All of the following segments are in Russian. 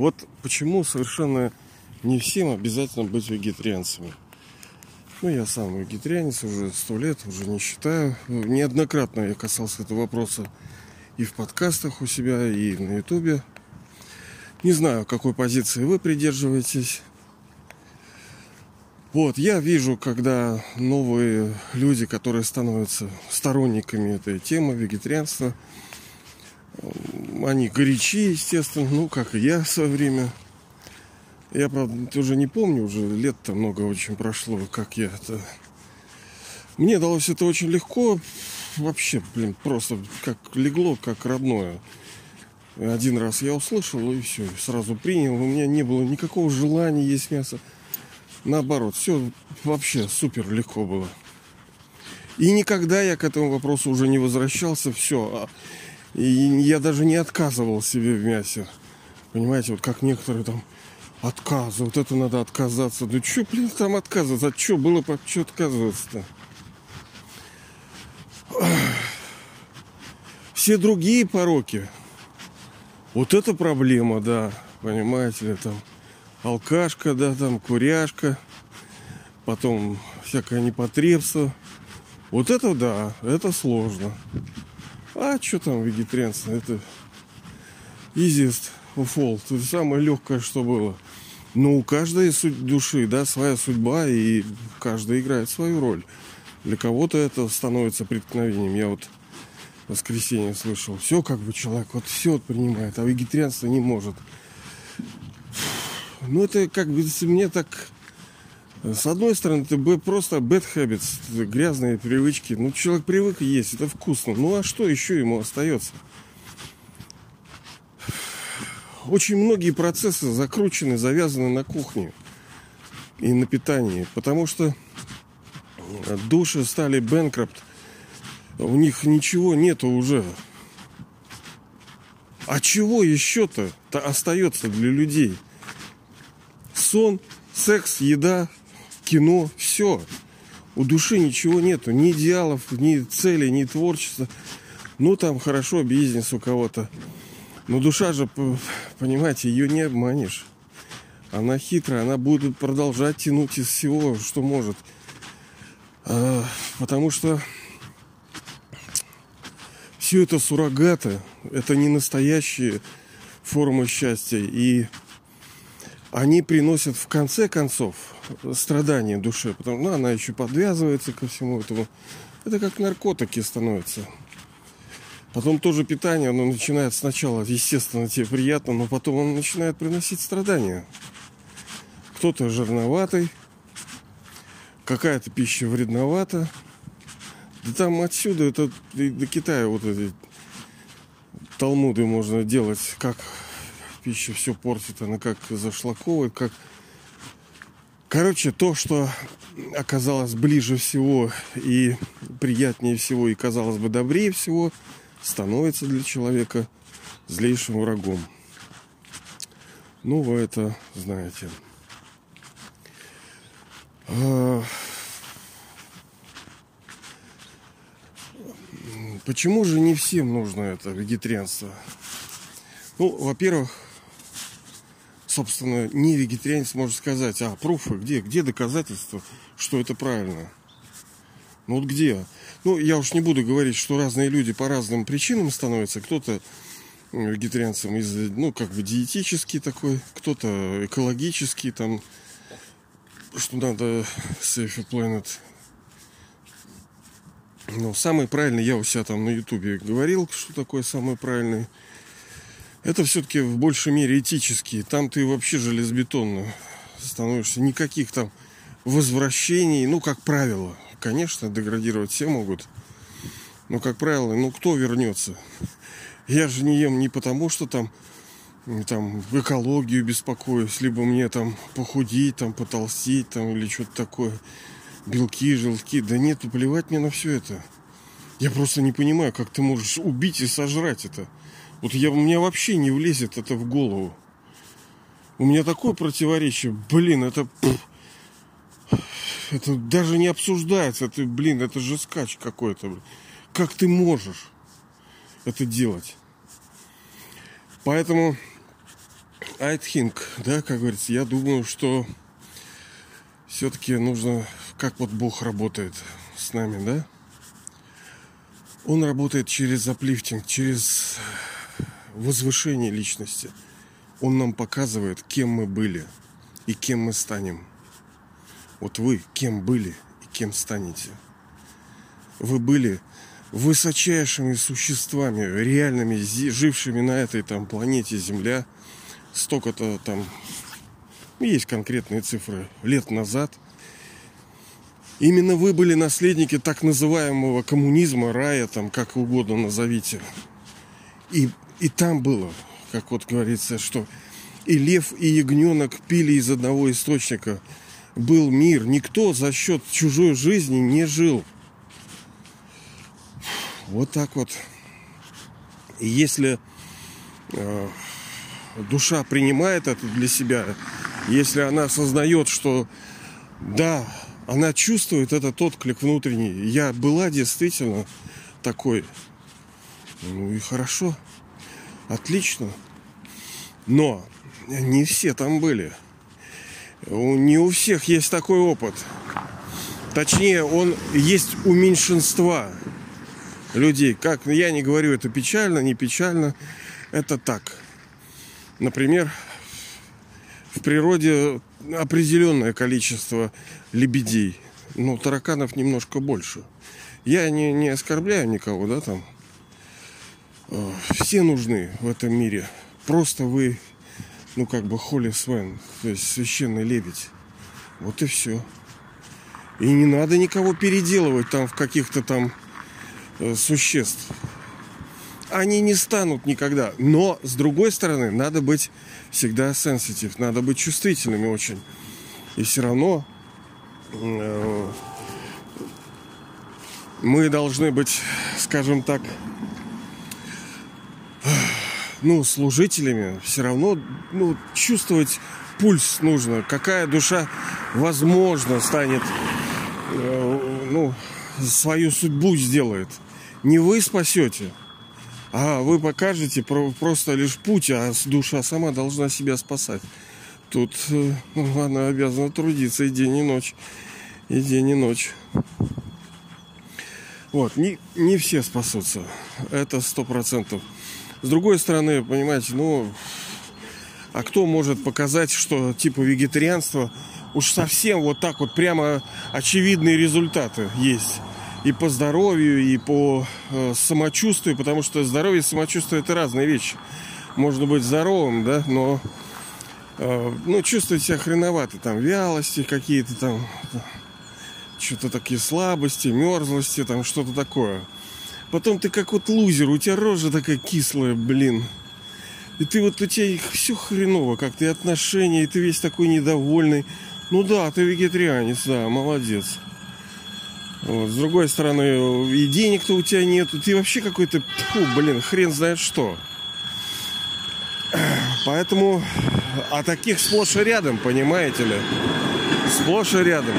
Вот почему совершенно не всем обязательно быть вегетарианцами. Ну, я сам вегетарианец уже сто лет, уже не считаю. Неоднократно я касался этого вопроса и в подкастах у себя, и на ютубе. Не знаю, какой позиции вы придерживаетесь. Вот, я вижу, когда новые люди, которые становятся сторонниками этой темы, вегетарианства, они горячи, естественно, ну, как и я в свое время. Я, правда, уже не помню, уже лет-то много очень прошло, как я это... Мне далось это очень легко, вообще, блин, просто как легло, как родное. Один раз я услышал, и все, сразу принял. У меня не было никакого желания есть мясо. Наоборот, все вообще супер легко было. И никогда я к этому вопросу уже не возвращался. Все. А, и я даже не отказывал себе в мясе. Понимаете, вот как некоторые там отказывают, это надо отказаться. Да что, блин, там отказываться? От что было, по что отказываться-то? Все другие пороки. Вот это проблема, да. Понимаете ли, там алкашка, да, там куряшка, потом всякое непотребство. Вот это да, это сложно. А что там вегетарианство? Это easiest of all. Это самое легкое, что было. Но у каждой души, да, своя судьба, и каждый играет свою роль. Для кого-то это становится преткновением. Я вот воскресенье слышал, все как бы человек вот все принимает, а вегетарианство не может. Ну, это как бы мне так... С одной стороны, это просто bad habits, грязные привычки. Ну, человек привык есть, это вкусно. Ну, а что еще ему остается? Очень многие процессы закручены, завязаны на кухне и на питании. Потому что души стали бэнкропт. У них ничего нету уже. А чего еще-то остается для людей? сон, секс, еда, кино, все. У души ничего нету, ни идеалов, ни цели, ни творчества. Ну, там хорошо, бизнес у кого-то. Но душа же, понимаете, ее не обманешь. Она хитрая, она будет продолжать тянуть из всего, что может. А, потому что все это суррогаты, это не настоящие формы счастья. И они приносят в конце концов страдания душе, потому что ну, она еще подвязывается ко всему этому. Это как наркотики становятся. Потом тоже питание, оно начинает сначала, естественно, тебе приятно, но потом оно начинает приносить страдания. Кто-то жирноватый, какая-то пища вредновата. Да там отсюда, это до Китая вот эти талмуды можно делать, как пища все портит, она как зашлаковывает, как... Короче, то, что оказалось ближе всего и приятнее всего, и казалось бы добрее всего, становится для человека злейшим врагом. Ну, вы это знаете. А, почему же не всем нужно это вегетарианство? Ну, во-первых, собственно, не вегетарианец может сказать, а, пруфы, где, где доказательства, что это правильно? Ну вот где? Ну, я уж не буду говорить, что разные люди по разным причинам становятся. Кто-то вегетарианцем из, ну, как бы диетический такой, кто-то экологический, там, что надо save a planet. Но самый правильный, я у себя там на ютубе говорил, что такое самый правильный это все-таки в большей мере этические. Там ты вообще железобетонно становишься. Никаких там возвращений, ну, как правило. Конечно, деградировать все могут. Но, как правило, ну, кто вернется? Я же не ем не потому, что там там экологию беспокоюсь, либо мне там похудеть, там потолстеть, там или что-то такое. Белки, желтки. Да нет, плевать мне на все это. Я просто не понимаю, как ты можешь убить и сожрать это. Вот я, у меня вообще не влезет это в голову. У меня такое противоречие. Блин, это... Это даже не обсуждается. Это, блин, это же скач какой-то. Как ты можешь это делать? Поэтому think, да, как говорится, я думаю, что все-таки нужно, как вот Бог работает с нами, да? Он работает через заплифтинг, через возвышение личности. Он нам показывает, кем мы были и кем мы станем. Вот вы кем были и кем станете. Вы были высочайшими существами, реальными, жившими на этой там планете Земля. Столько-то там есть конкретные цифры лет назад. Именно вы были наследники так называемого коммунизма, рая, там, как угодно назовите. И, и там было, как вот говорится, что и лев, и ягненок пили из одного источника. Был мир. Никто за счет чужой жизни не жил. Вот так вот. И если э, душа принимает это для себя, если она осознает, что да, она чувствует этот отклик внутренний. Я была действительно такой. Ну и хорошо. Отлично. Но не все там были. Не у всех есть такой опыт. Точнее, он есть у меньшинства людей. Как я не говорю, это печально, не печально. Это так. Например, в природе определенное количество лебедей. Но тараканов немножко больше. Я не, не оскорбляю никого, да, там. Э, все нужны в этом мире. Просто вы, ну, как бы, холи свен, то есть священный лебедь. Вот и все. И не надо никого переделывать там в каких-то там Э, существ. Они не станут никогда. Но, с другой стороны, надо быть всегда сенситив, надо быть чувствительными очень. И все равно э, мы должны быть, скажем так, ну, служителями, все равно ну, чувствовать пульс нужно. Какая душа, возможно, станет, э, ну, свою судьбу сделает не вы спасете, а вы покажете просто лишь путь, а душа сама должна себя спасать. Тут э, ну, она обязана трудиться и день, и ночь. И день, и ночь. Вот, не, не все спасутся. Это сто процентов. С другой стороны, понимаете, ну, а кто может показать, что типа вегетарианство уж совсем вот так вот прямо очевидные результаты есть? и по здоровью, и по э, самочувствию, потому что здоровье и самочувствие это разные вещи. Можно быть здоровым, да, но э, ну, чувствовать себя хреновато, там, вялости какие-то там, что-то такие слабости, мерзлости, там, что-то такое. Потом ты как вот лузер, у тебя рожа такая кислая, блин. И ты вот у тебя все хреново, как ты отношения, и ты весь такой недовольный. Ну да, ты вегетарианец, да, молодец. Вот. С другой стороны, и денег-то у тебя нету. Ты вообще какой-то, фу, блин, хрен знает что. Поэтому, а таких сплошь и рядом, понимаете ли? Сплошь и рядом.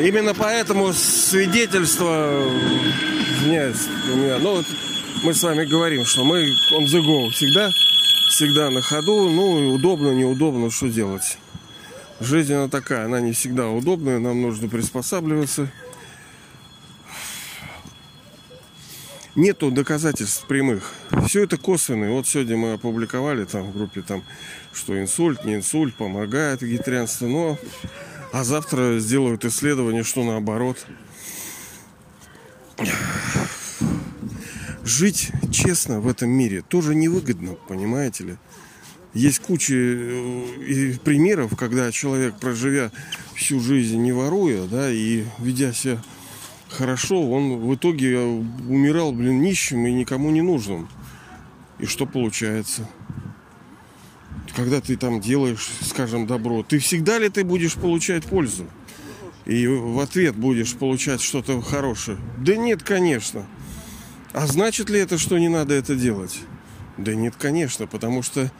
Э, именно поэтому свидетельство, извиняюсь, у меня, ну мы с вами говорим, что мы on the go всегда, всегда на ходу, ну удобно, неудобно, что делать. Жизнь она такая, она не всегда удобная, нам нужно приспосабливаться. Нету доказательств прямых. Все это косвенные. Вот сегодня мы опубликовали там в группе, там, что инсульт, не инсульт, помогает вегетарианство, но а завтра сделают исследование, что наоборот. Жить честно в этом мире тоже невыгодно, понимаете ли? Есть куча э, примеров, когда человек, проживя всю жизнь не воруя, да, и ведя себя хорошо, он в итоге умирал, блин, нищим и никому не нужным. И что получается? Когда ты там делаешь, скажем, добро, ты всегда ли ты будешь получать пользу? И в ответ будешь получать что-то хорошее? Да нет, конечно. А значит ли это, что не надо это делать? Да нет, конечно, потому что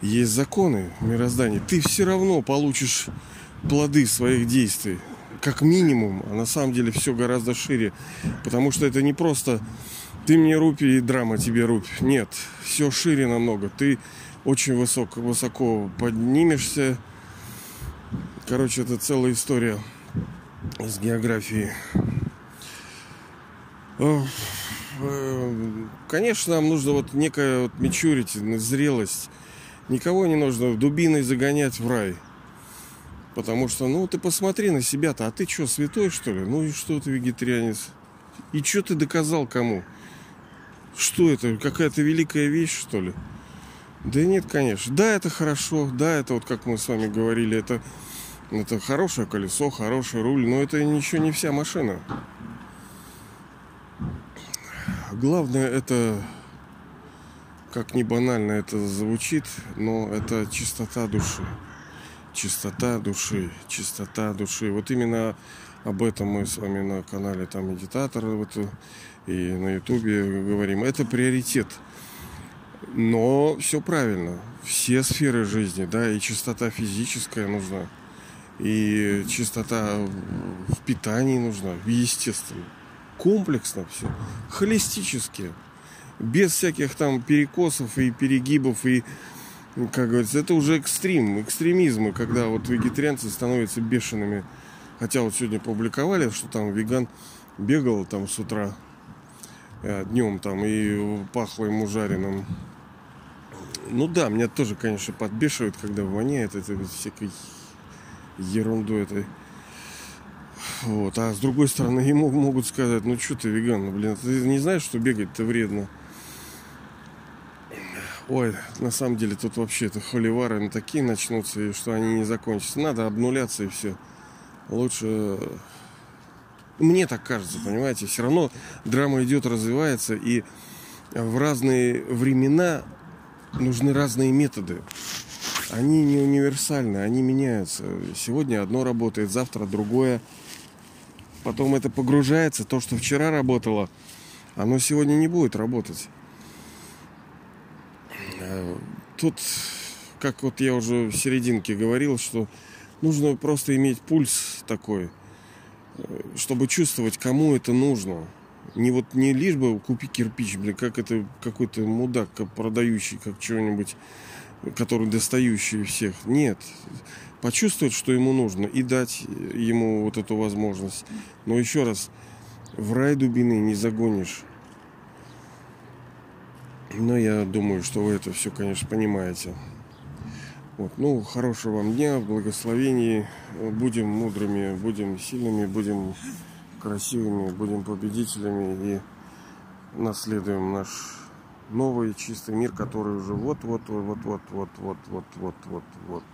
есть законы мироздания, ты все равно получишь плоды своих действий. Как минимум, а на самом деле все гораздо шире. Потому что это не просто ты мне рупи и драма тебе рупь. Нет, все шире намного. Ты очень высоко, высоко поднимешься. Короче, это целая история с географией. Конечно, нам нужно вот некая вот maturity, зрелость. Никого не нужно дубиной загонять в рай. Потому что, ну, ты посмотри на себя-то, а ты что, святой, что ли? Ну и что ты вегетарианец? И что ты доказал кому? Что это? Какая-то великая вещь, что ли? Да нет, конечно. Да, это хорошо. Да, это вот как мы с вами говорили, это, это хорошее колесо, хороший руль, но это еще не вся машина. Главное это, как не банально это звучит, но это чистота души чистота души, чистота души. Вот именно об этом мы с вами на канале там медитатор вот, и на ютубе говорим. Это приоритет. Но все правильно. Все сферы жизни, да, и чистота физическая нужна, и чистота в питании нужна, естественно. Комплексно все. Холистически. Без всяких там перекосов и перегибов и как говорится, это уже экстрим, экстремизмы, когда вот вегетарианцы становятся бешеными. Хотя вот сегодня публиковали, что там веган бегал там с утра э, днем там и пахло ему жареным. Ну да, меня тоже, конечно, подбешивает, когда воняет это всякой ерундой этой. Вот. А с другой стороны, ему могут сказать, ну что ты веган, ну, блин, ты не знаешь, что бегать-то вредно. Ой, на самом деле тут вообще это холивары на такие начнутся, и что они не закончатся. Надо обнуляться и все. Лучше... Мне так кажется, понимаете, все равно драма идет, развивается, и в разные времена нужны разные методы. Они не универсальны, они меняются. Сегодня одно работает, завтра другое. Потом это погружается, то, что вчера работало, оно сегодня не будет работать. Э, тут, как вот я уже в серединке говорил, что нужно просто иметь пульс такой, э, чтобы чувствовать, кому это нужно. Не вот не лишь бы купи кирпич, блин, как это какой-то мудак, продающий, как чего-нибудь, который достающий всех. Нет. Почувствовать, что ему нужно, и дать ему вот эту возможность. Но еще раз, в рай дубины не загонишь. Но я думаю, что вы это все, конечно, понимаете. Вот. Ну, хорошего вам дня, благословений. Будем мудрыми, будем сильными, будем красивыми, будем победителями и наследуем наш новый чистый мир, который уже вот-вот-вот-вот-вот-вот-вот-вот-вот-вот